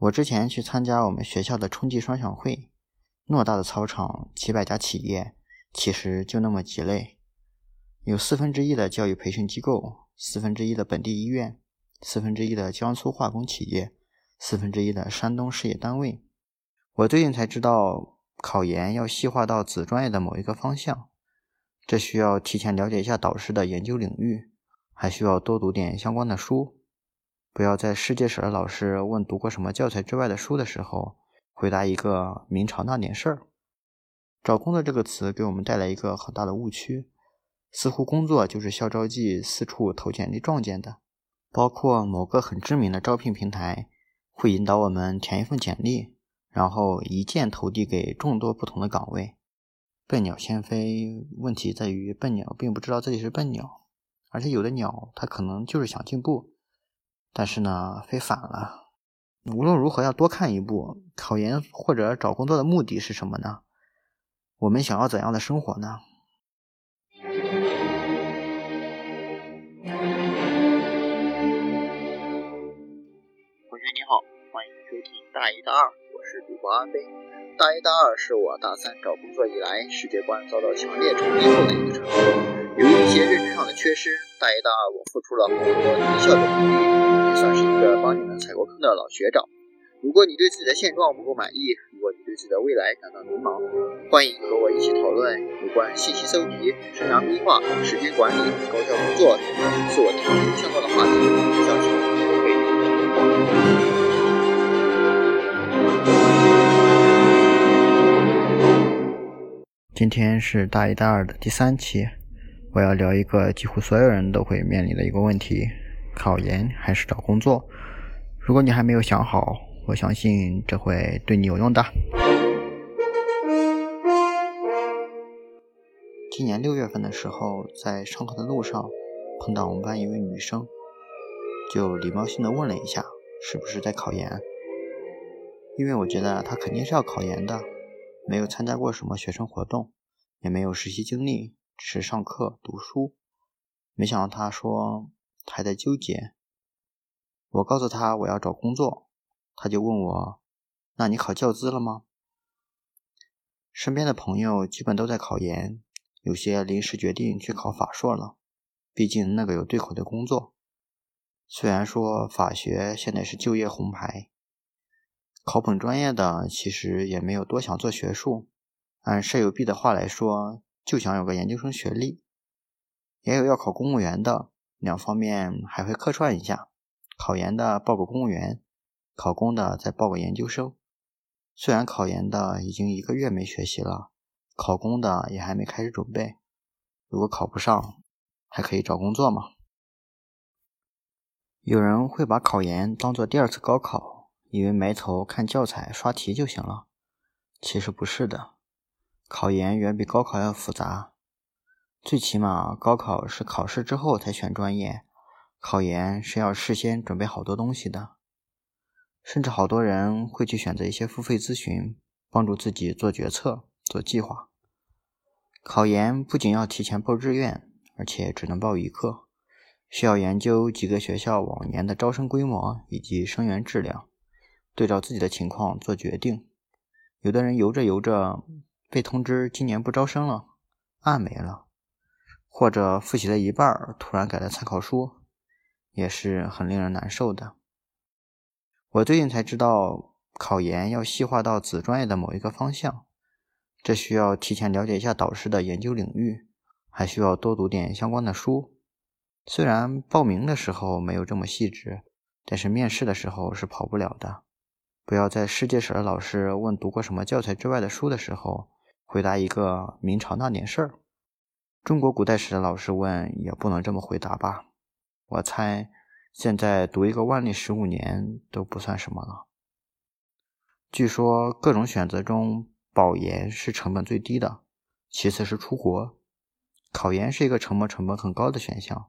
我之前去参加我们学校的春季双响会，偌大的操场，几百家企业，其实就那么几类，有四分之一的教育培训机构，四分之一的本地医院，四分之一的江苏化工企业，四分之一的山东事业单位。我最近才知道，考研要细化到子专业的某一个方向，这需要提前了解一下导师的研究领域，还需要多读点相关的书。不要在世界史的老师问读过什么教材之外的书的时候，回答一个明朝那点事儿。找工作这个词给我们带来一个很大的误区，似乎工作就是校招季四处投简历撞见的，包括某个很知名的招聘平台会引导我们填一份简历，然后一键投递给众多不同的岗位。笨鸟先飞，问题在于笨鸟并不知道自己是笨鸟，而且有的鸟它可能就是想进步。但是呢，飞反了。无论如何，要多看一步。考研或者找工作的目的是什么呢？我们想要怎样的生活呢？同学你好，欢迎收听大一、大二，我是主播阿飞。大一、大二是我大三找工作以来世界观遭到强烈冲击后的一个成果。由于一些认知上的缺失，大一、大二我付出了很多低效的努力。算是一个帮你们踩过坑的老学长。如果你对自己的现状不够满意，如果你对自己的未来感到迷茫，欢迎和我一起讨论有关信息搜集、生涯规划、时间管理、高效工作等等自我提升相关的话题。相信都会有今天是大一、大二的第三期，我要聊一个几乎所有人都会面临的一个问题。考研还是找工作？如果你还没有想好，我相信这会对你有用的。今年六月份的时候，在上课的路上碰到我们班一位女生，就礼貌性的问了一下，是不是在考研？因为我觉得她肯定是要考研的，没有参加过什么学生活动，也没有实习经历，只是上课读书。没想到她说。还在纠结，我告诉他我要找工作，他就问我：“那你考教资了吗？”身边的朋友基本都在考研，有些临时决定去考法硕了，毕竟那个有对口的工作。虽然说法学现在是就业红牌，考本专业的其实也没有多想做学术，按舍友 B 的话来说，就想有个研究生学历。也有要考公务员的。两方面还会客串一下，考研的报个公务员，考公的再报个研究生。虽然考研的已经一个月没学习了，考公的也还没开始准备。如果考不上，还可以找工作嘛。有人会把考研当做第二次高考，以为埋头看教材刷题就行了。其实不是的，考研远比高考要复杂。最起码，高考是考试之后才选专业，考研是要事先准备好多东西的。甚至好多人会去选择一些付费咨询，帮助自己做决策、做计划。考研不仅要提前报志愿，而且只能报一个，需要研究几个学校往年的招生规模以及生源质量，对照自己的情况做决定。有的人游着游着被通知今年不招生了，案没了。或者复习了一半，突然改了参考书，也是很令人难受的。我最近才知道，考研要细化到子专业的某一个方向，这需要提前了解一下导师的研究领域，还需要多读点相关的书。虽然报名的时候没有这么细致，但是面试的时候是跑不了的。不要在世界史的老师问读过什么教材之外的书的时候，回答一个明朝那点事儿。中国古代史的老师问，也不能这么回答吧？我猜，现在读一个万历十五年都不算什么了。据说各种选择中，保研是成本最低的，其次是出国。考研是一个成本成本很高的选项。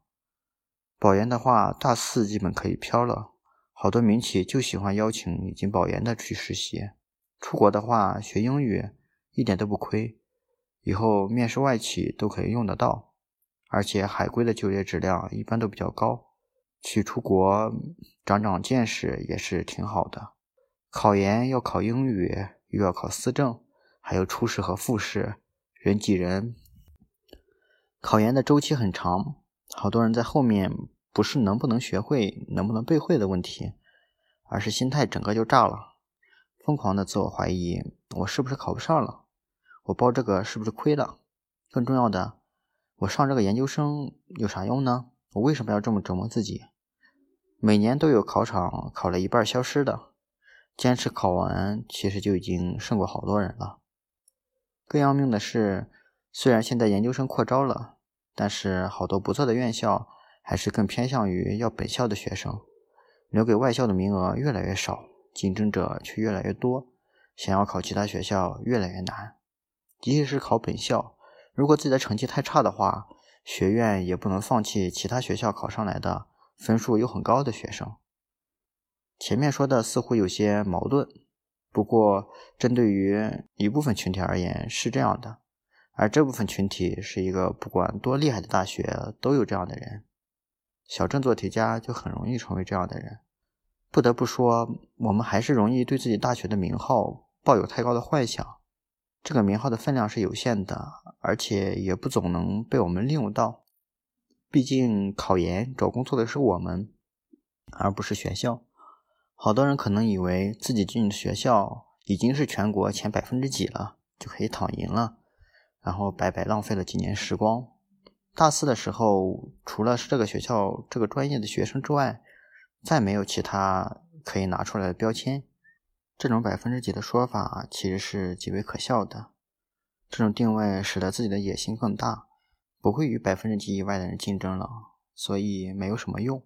保研的话，大四基本可以飘了，好多民企就喜欢邀请已经保研的去实习。出国的话，学英语一点都不亏。以后面试外企都可以用得到，而且海归的就业质量一般都比较高，去出国长长见识也是挺好的。考研要考英语，又要考思政，还有初试和复试，人挤人。考研的周期很长，好多人在后面不是能不能学会、能不能背会的问题，而是心态整个就炸了，疯狂的自我怀疑：我是不是考不上了？我报这个是不是亏了？更重要的，我上这个研究生有啥用呢？我为什么要这么折磨自己？每年都有考场考了一半消失的，坚持考完其实就已经胜过好多人了。更要命的是。虽然现在研究生扩招了，但是好多不错的院校还是更偏向于要本校的学生，留给外校的名额越来越少，竞争者却越来越多，想要考其他学校越来越难。即使是考本校，如果自己的成绩太差的话，学院也不能放弃其他学校考上来的分数又很高的学生。前面说的似乎有些矛盾，不过针对于一部分群体而言是这样的。而这部分群体是一个不管多厉害的大学都有这样的人，小镇做题家就很容易成为这样的人。不得不说，我们还是容易对自己大学的名号抱有太高的幻想。这个名号的分量是有限的，而且也不总能被我们利用到。毕竟考研找工作的是我们，而不是学校。好多人可能以为自己进的学校已经是全国前百分之几了，就可以躺赢了。然后白白浪费了几年时光。大四的时候，除了是这个学校这个专业的学生之外，再没有其他可以拿出来的标签。这种百分之几的说法其实是极为可笑的。这种定位使得自己的野心更大，不会与百分之几以外的人竞争了，所以没有什么用。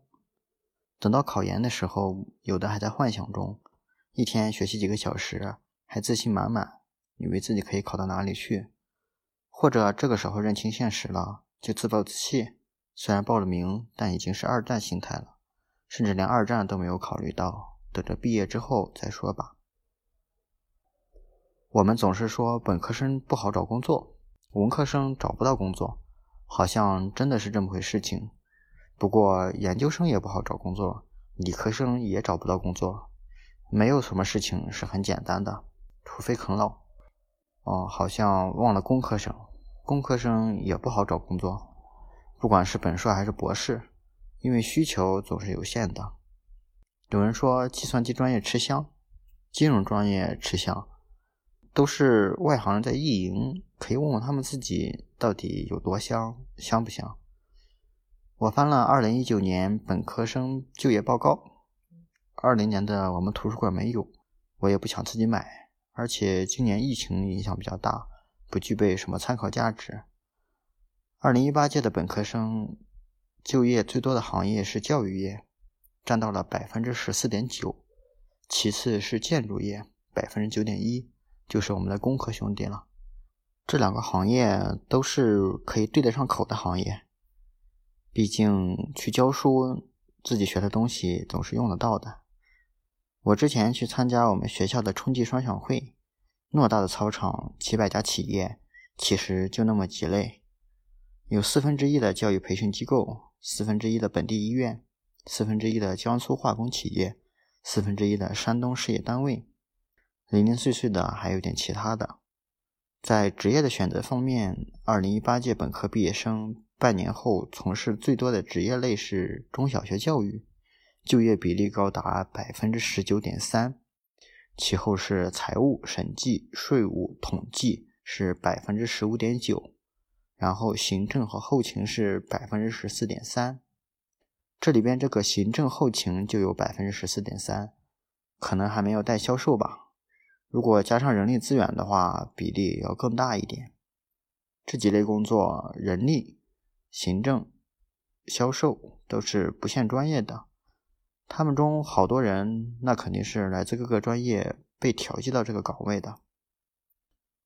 等到考研的时候，有的还在幻想中，一天学习几个小时，还自信满满，以为自己可以考到哪里去。或者这个时候认清现实了，就自暴自弃。虽然报了名，但已经是二战心态了，甚至连二战都没有考虑到，等着毕业之后再说吧。我们总是说本科生不好找工作，文科生找不到工作，好像真的是这么回事情。不过研究生也不好找工作，理科生也找不到工作，没有什么事情是很简单的，除非啃老。哦，好像忘了工科生，工科生也不好找工作，不管是本硕还是博士，因为需求总是有限的。有人说计算机专业吃香，金融专业吃香，都是外行人在意淫，可以问问他们自己到底有多香，香不香？我翻了二零一九年本科生就业报告，二零年的我们图书馆没有，我也不想自己买。而且今年疫情影响比较大，不具备什么参考价值。二零一八届的本科生就业最多的行业是教育业，占到了百分之十四点九，其次是建筑业，百分之九点一，就是我们的工科兄弟了。这两个行业都是可以对得上口的行业，毕竟去教书，自己学的东西总是用得到的。我之前去参加我们学校的春季双响会，偌大的操场，几百家企业，其实就那么几类，有四分之一的教育培训机构，四分之一的本地医院，四分之一的江苏化工企业，四分之一的山东事业单位，零零碎碎的还有点其他的。在职业的选择方面，二零一八届本科毕业生半年后从事最多的职业类是中小学教育。就业比例高达百分之十九点三，其后是财务、审计、税务、统计是百分之十五点九，然后行政和后勤是百分之十四点三。这里边这个行政后勤就有百分之十四点三，可能还没有带销售吧。如果加上人力资源的话，比例要更大一点。这几类工作，人力、行政、销售都是不限专业的。他们中好多人，那肯定是来自各个专业被调剂到这个岗位的。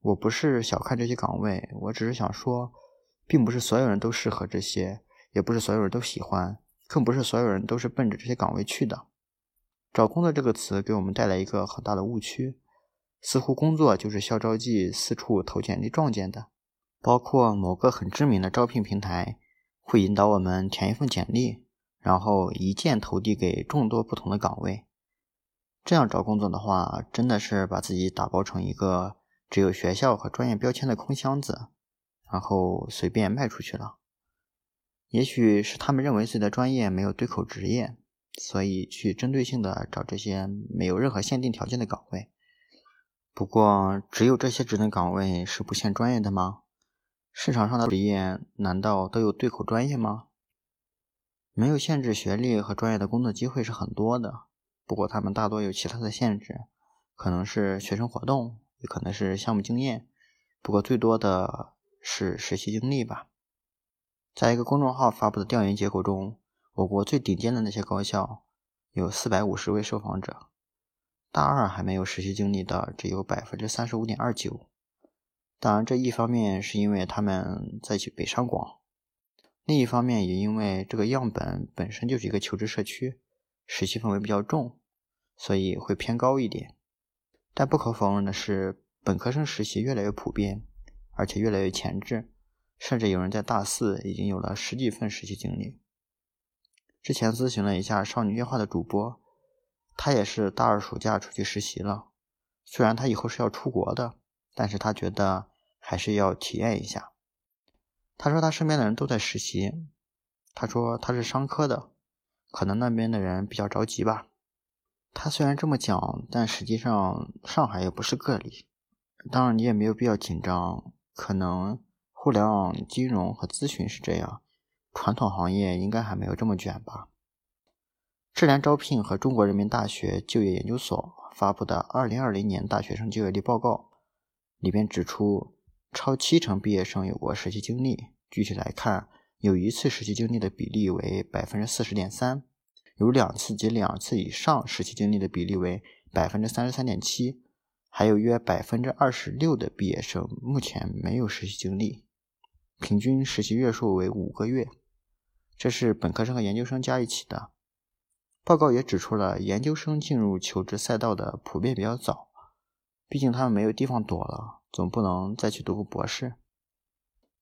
我不是小看这些岗位，我只是想说，并不是所有人都适合这些，也不是所有人都喜欢，更不是所有人都是奔着这些岗位去的。找工作这个词给我们带来一个很大的误区，似乎工作就是校招季四处投简历撞见的，包括某个很知名的招聘平台会引导我们填一份简历。然后一键投递给众多不同的岗位，这样找工作的话，真的是把自己打包成一个只有学校和专业标签的空箱子，然后随便卖出去了。也许是他们认为自己的专业没有对口职业，所以去针对性的找这些没有任何限定条件的岗位。不过，只有这些职能岗位是不限专业的吗？市场上的职业难道都有对口专业吗？没有限制学历和专业的工作机会是很多的，不过他们大多有其他的限制，可能是学生活动，也可能是项目经验，不过最多的是实习经历吧。在一个公众号发布的调研结果中，我国最顶尖的那些高校有四百五十位受访者，大二还没有实习经历的只有百分之三十五点二九。当然，这一方面是因为他们在去北上广。另一方面，也因为这个样本本身就是一个求职社区，实习氛围比较重，所以会偏高一点。但不可否认的是，本科生实习越来越普遍，而且越来越前置，甚至有人在大四已经有了十几份实习经历。之前咨询了一下少女夜话的主播，他也是大二暑假出去实习了。虽然他以后是要出国的，但是他觉得还是要体验一下。他说他身边的人都在实习。他说他是商科的，可能那边的人比较着急吧。他虽然这么讲，但实际上上海也不是个例。当然你也没有必要紧张，可能互联网金融和咨询是这样，传统行业应该还没有这么卷吧。智联招聘和中国人民大学就业研究所发布的《二零二零年大学生就业率报告》里边指出。超七成毕业生有过实习经历。具体来看，有一次实习经历的比例为百分之四十点三，有两次及两次以上实习经历的比例为百分之三十三点七，还有约百分之二十六的毕业生目前没有实习经历，平均实习月数为五个月。这是本科生和研究生加一起的。报告也指出了研究生进入求职赛道的普遍比较早，毕竟他们没有地方躲了。总不能再去读个博士。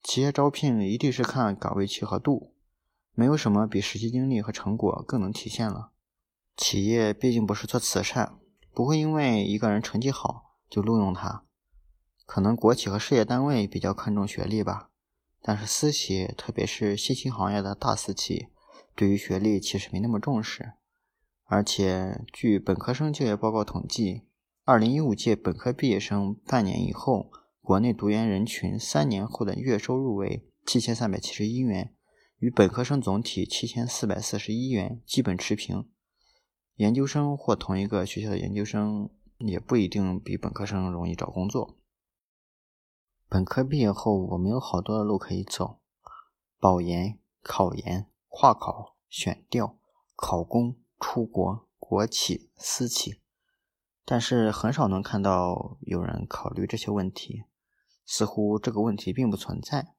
企业招聘一定是看岗位契合度，没有什么比实习经历和成果更能体现了。企业毕竟不是做慈善，不会因为一个人成绩好就录用他。可能国企和事业单位比较看重学历吧，但是私企，特别是新兴行业的大私企，对于学历其实没那么重视。而且，据本科生就业报告统计。二零一五届本科毕业生半年以后，国内读研人群三年后的月收入为七千三百七十一元，与本科生总体七千四百四十一元基本持平。研究生或同一个学校的研究生也不一定比本科生容易找工作。本科毕业后，我们有好多的路可以走：保研、考研、跨考、选调、考公、出国、国企、私企。但是很少能看到有人考虑这些问题，似乎这个问题并不存在。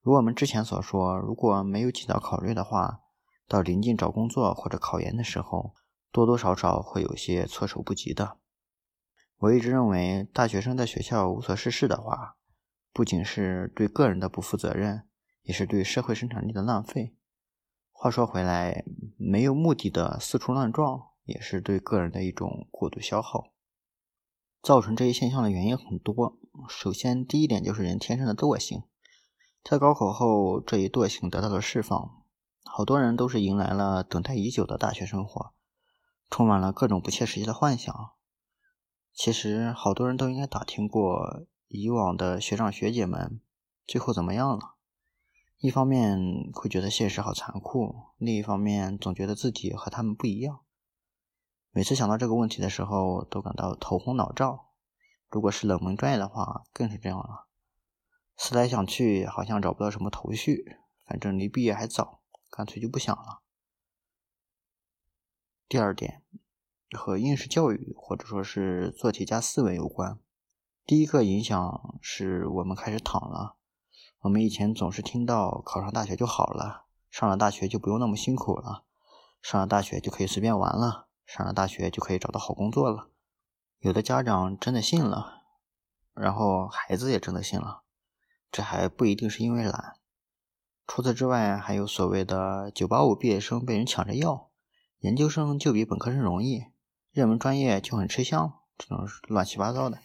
如我们之前所说，如果没有尽早考虑的话，到临近找工作或者考研的时候，多多少少会有些措手不及的。我一直认为，大学生在学校无所事事的话，不仅是对个人的不负责任，也是对社会生产力的浪费。话说回来，没有目的的四处乱撞。也是对个人的一种过度消耗，造成这一现象的原因很多。首先，第一点就是人天生的惰性，在高考后，这一惰性得到了释放，好多人都是迎来了等待已久的大学生活，充满了各种不切实际的幻想。其实，好多人都应该打听过以往的学长学姐们最后怎么样了。一方面会觉得现实好残酷，另一方面总觉得自己和他们不一样。每次想到这个问题的时候，都感到头昏脑胀。如果是冷门专业的话，更是这样了。思来想去，好像找不到什么头绪。反正离毕业还早，干脆就不想了。第二点，和应试教育或者说是做题家思维有关。第一个影响是我们开始躺了。我们以前总是听到考上大学就好了，上了大学就不用那么辛苦了，上了大学就可以随便玩了。上了大学就可以找到好工作了，有的家长真的信了，然后孩子也真的信了，这还不一定是因为懒。除此之外，还有所谓的“九八五毕业生被人抢着要”，研究生就比本科生容易，热门专业就很吃香，这种乱七八糟的。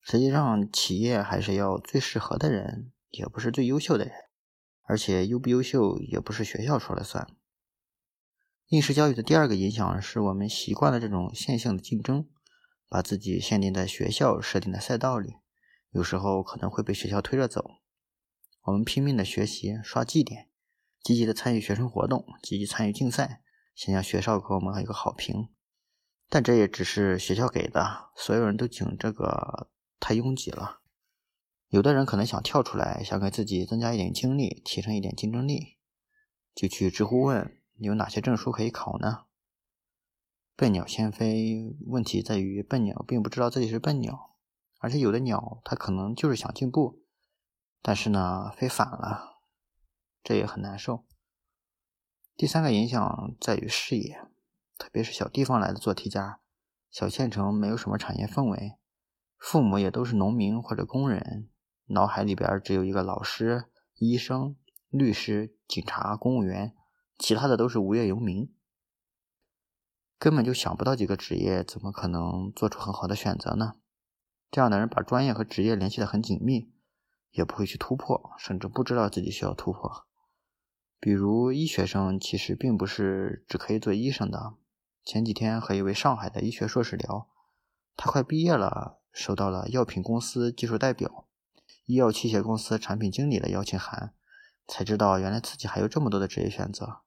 实际上，企业还是要最适合的人，也不是最优秀的人。而且优不优秀也不是学校说了算。应试教育的第二个影响是我们习惯了这种线性的竞争，把自己限定在学校设定的赛道里，有时候可能会被学校推着走。我们拼命的学习，刷绩点，积极的参与学生活动，积极参与竞赛，想让学校给我们一个好评。但这也只是学校给的，所有人都紧这个太拥挤了。有的人可能想跳出来，想给自己增加一点精力，提升一点竞争力，就去知乎问有哪些证书可以考呢？笨鸟先飞，问题在于笨鸟并不知道自己是笨鸟，而且有的鸟它可能就是想进步。但是呢，飞反了，这也很难受。第三个影响在于视野，特别是小地方来的做题家，小县城没有什么产业氛围，父母也都是农民或者工人，脑海里边只有一个老师、医生、律师、警察、公务员，其他的都是无业游民，根本就想不到几个职业，怎么可能做出很好的选择呢？这样的人把专业和职业联系的很紧密。也不会去突破，甚至不知道自己需要突破。比如医学生其实并不是只可以做医生的。前几天和一位上海的医学硕士聊，他快毕业了，收到了药品公司技术代表、医药器械公司产品经理的邀请函，才知道原来自己还有这么多的职业选择。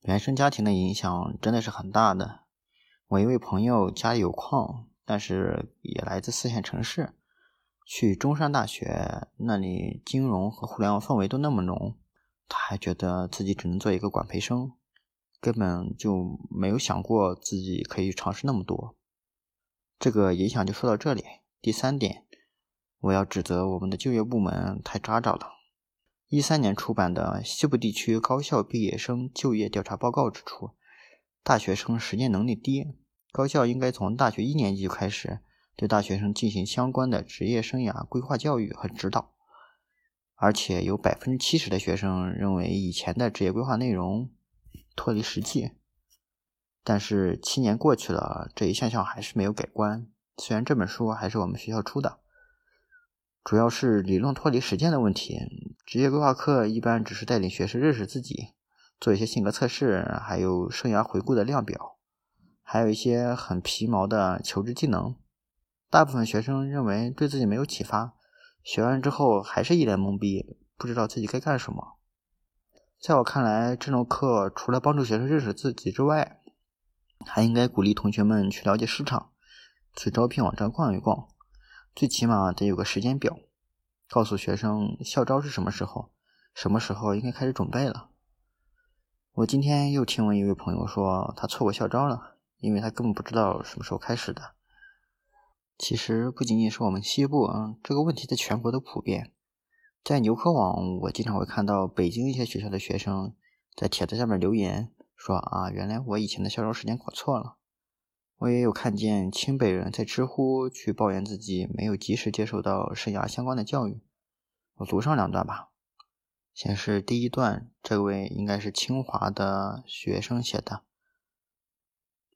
原生家庭的影响真的是很大的。我一位朋友家里有矿，但是也来自四线城市。去中山大学，那里金融和互联网氛围都那么浓，他还觉得自己只能做一个管培生，根本就没有想过自己可以尝试那么多。这个影响就说到这里。第三点，我要指责我们的就业部门太渣渣了。一三年出版的西部地区高校毕业生就业调查报告指出，大学生实践能力低，高校应该从大学一年级就开始。对大学生进行相关的职业生涯规划教育和指导，而且有百分之七十的学生认为以前的职业规划内容脱离实际。但是七年过去了，这一现象还是没有改观。虽然这本书还是我们学校出的，主要是理论脱离实践的问题。职业规划课一般只是带领学生认识自己，做一些性格测试，还有生涯回顾的量表，还有一些很皮毛的求职技能。大部分学生认为对自己没有启发，学完之后还是一脸懵逼，不知道自己该干什么。在我看来，这种课除了帮助学生认识自己之外，还应该鼓励同学们去了解市场，去招聘网站逛一逛，最起码得有个时间表，告诉学生校招是什么时候，什么时候应该开始准备了。我今天又听闻一位朋友说，他错过校招了，因为他根本不知道什么时候开始的。其实不仅仅是我们西部啊，这个问题在全国都普遍。在牛科网，我经常会看到北京一些学校的学生在帖子下面留言说：“啊，原来我以前的校招时间搞错了。”我也有看见清北人在知乎去抱怨自己没有及时接受到生涯相关的教育。我读上两段吧。先是第一段，这位应该是清华的学生写的。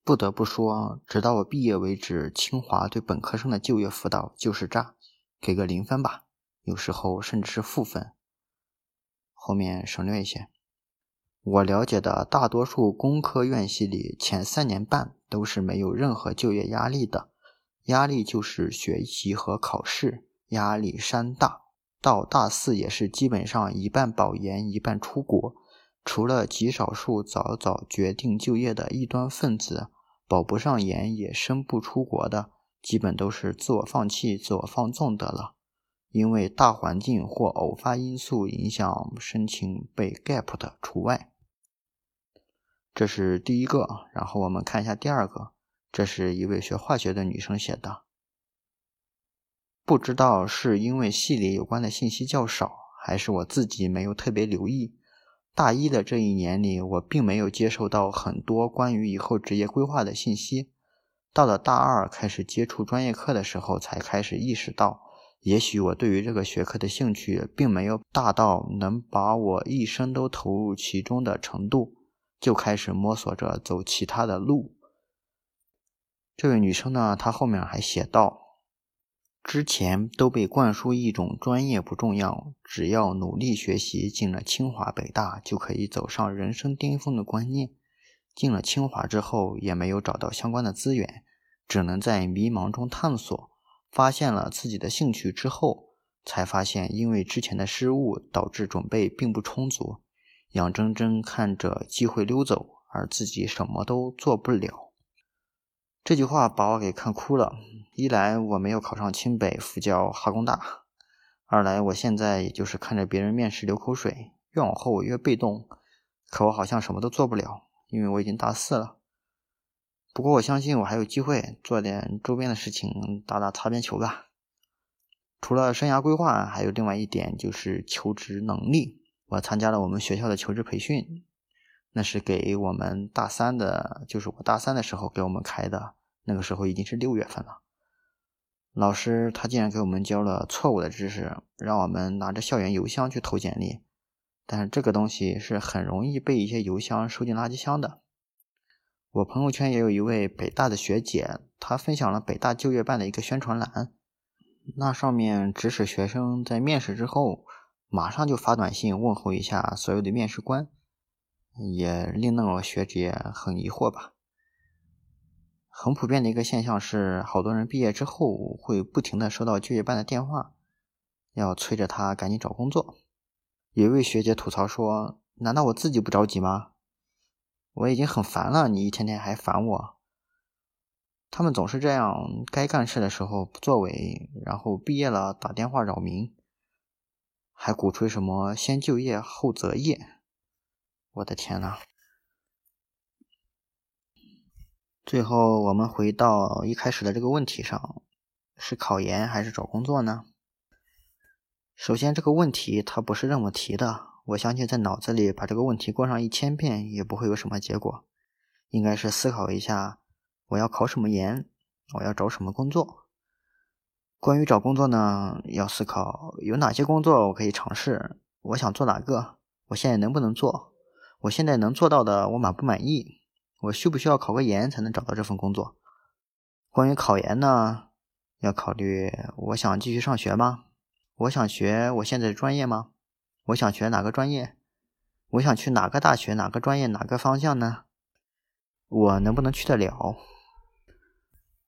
不得不说，直到我毕业为止，清华对本科生的就业辅导就是渣，给个零分吧，有时候甚至是负分。后面省略一些。我了解的大多数工科院系里，前三年半都是没有任何就业压力的，压力就是学习和考试，压力山大。到大四也是基本上一半保研，一半出国，除了极少数早早决定就业的异端分子。保不上研也升不出国的，基本都是自我放弃、自我放纵的了。因为大环境或偶发因素影响申请被 gap 的除外。这是第一个，然后我们看一下第二个。这是一位学化学的女生写的，不知道是因为系里有关的信息较少，还是我自己没有特别留意。大一的这一年里，我并没有接受到很多关于以后职业规划的信息。到了大二开始接触专业课的时候，才开始意识到，也许我对于这个学科的兴趣并没有大到能把我一生都投入其中的程度，就开始摸索着走其他的路。这位女生呢，她后面还写道：“之前都被灌输一种专业不重要，只要努力学习，进了清华北大就可以走上人生巅峰的观念。进了清华之后，也没有找到相关的资源，只能在迷茫中探索。发现了自己的兴趣之后，才发现因为之前的失误导致准备并不充足，眼睁睁看着机会溜走，而自己什么都做不了。”这句话把我给看哭了。一来我没有考上清北、复交、哈工大；二来我现在也就是看着别人面试流口水，越往后我越被动。可我好像什么都做不了，因为我已经大四了。不过我相信我还有机会做点周边的事情，打打擦边球吧。除了生涯规划，还有另外一点就是求职能力。我参加了我们学校的求职培训。那是给我们大三的，就是我大三的时候给我们开的，那个时候已经是六月份了。老师他竟然给我们教了错误的知识，让我们拿着校园邮箱去投简历，但是这个东西是很容易被一些邮箱收进垃圾箱的。我朋友圈也有一位北大的学姐，她分享了北大就业办的一个宣传栏，那上面指使学生在面试之后，马上就发短信问候一下所有的面试官。也令那个学姐很疑惑吧。很普遍的一个现象是，好多人毕业之后会不停的收到就业办的电话，要催着他赶紧找工作。有一位学姐吐槽说：“难道我自己不着急吗？我已经很烦了，你一天天还烦我。”他们总是这样，该干事的时候不作为，然后毕业了打电话扰民，还鼓吹什么先就业后择业。我的天呐！最后，我们回到一开始的这个问题上：是考研还是找工作呢？首先，这个问题它不是这么提的。我相信，在脑子里把这个问题过上一千遍，也不会有什么结果。应该是思考一下：我要考什么研？我要找什么工作？关于找工作呢，要思考有哪些工作我可以尝试？我想做哪个？我现在能不能做？我现在能做到的，我满不满意？我需不需要考个研才能找到这份工作？关于考研呢，要考虑我想继续上学吗？我想学我现在的专业吗？我想学哪个专业？我想去哪个大学？哪个专业？哪个方向呢？我能不能去得了？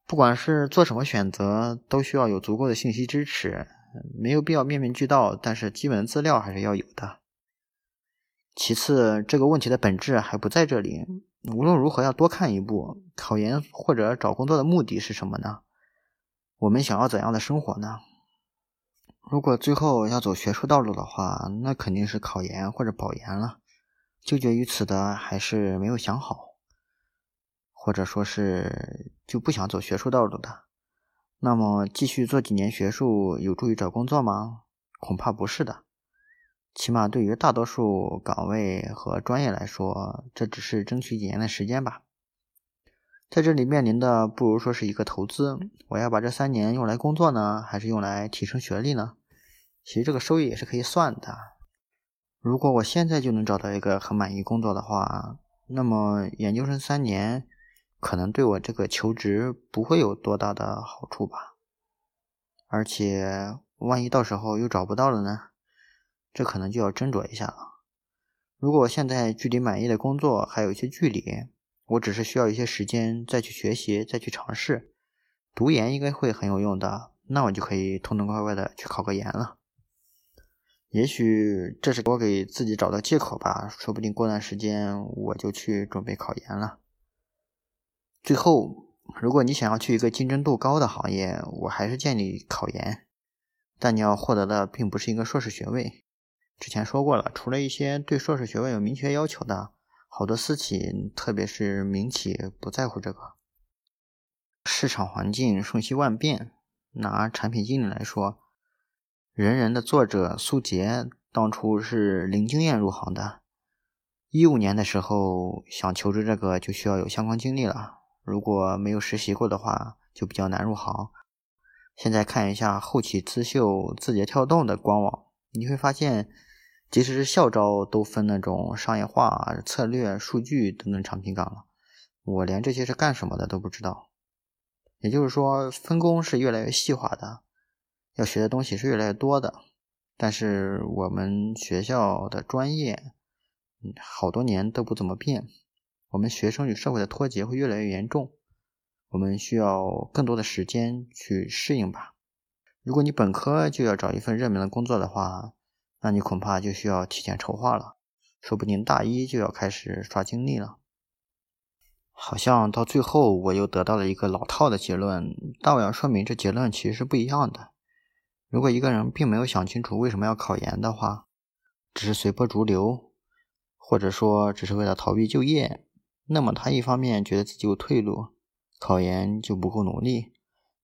不管是做什么选择，都需要有足够的信息支持，没有必要面面俱到，但是基本资料还是要有的。其次，这个问题的本质还不在这里。无论如何，要多看一步。考研或者找工作的目的是什么呢？我们想要怎样的生活呢？如果最后要走学术道路的话，那肯定是考研或者保研了。纠结于此的还是没有想好，或者说是就不想走学术道路的。那么，继续做几年学术有助于找工作吗？恐怕不是的。起码对于大多数岗位和专业来说，这只是争取几年的时间吧。在这里面临的，不如说是一个投资。我要把这三年用来工作呢，还是用来提升学历呢？其实这个收益也是可以算的。如果我现在就能找到一个很满意工作的话，那么研究生三年可能对我这个求职不会有多大的好处吧。而且，万一到时候又找不到了呢？这可能就要斟酌一下了。如果现在距离满意的工作还有一些距离，我只是需要一些时间再去学习、再去尝试，读研应该会很有用的。那我就可以痛痛快快的去考个研了。也许这是我给自己找的借口吧，说不定过段时间我就去准备考研了。最后，如果你想要去一个竞争度高的行业，我还是建议考研，但你要获得的并不是一个硕士学位。之前说过了，除了一些对硕士学位有明确要求的，好多私企，特别是民企，不在乎这个。市场环境瞬息万变，拿产品经理来说，人人的作者苏杰当初是零经验入行的，一五年的时候想求职这个就需要有相关经历了，如果没有实习过的话，就比较难入行。现在看一下后起之秀、字节跳动的官网，你会发现。即使是校招都分那种商业化、策略、数据等等产品岗了，我连这些是干什么的都不知道。也就是说，分工是越来越细化的，要学的东西是越来越多的。但是我们学校的专业，好多年都不怎么变。我们学生与社会的脱节会越来越严重，我们需要更多的时间去适应吧。如果你本科就要找一份热门的工作的话，那你恐怕就需要提前筹划了，说不定大一就要开始刷经历了。好像到最后我又得到了一个老套的结论，但我要说明这结论其实是不一样的。如果一个人并没有想清楚为什么要考研的话，只是随波逐流，或者说只是为了逃避就业，那么他一方面觉得自己有退路，考研就不够努力；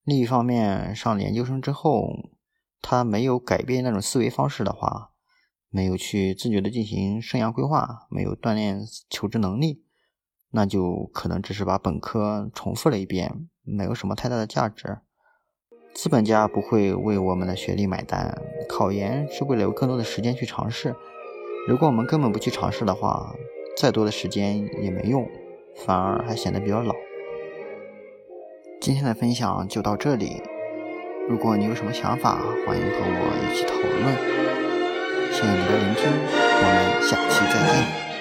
另一方面，上研究生之后，他没有改变那种思维方式的话，没有去自觉的进行生涯规划，没有锻炼求职能力，那就可能只是把本科重复了一遍，没有什么太大的价值。资本家不会为我们的学历买单，考研是为了有更多的时间去尝试。如果我们根本不去尝试的话，再多的时间也没用反而还显得比较老。今天的分享就到这里如果你有什么想法欢迎和我一起讨论。谢谢你的聆听我们下期再见。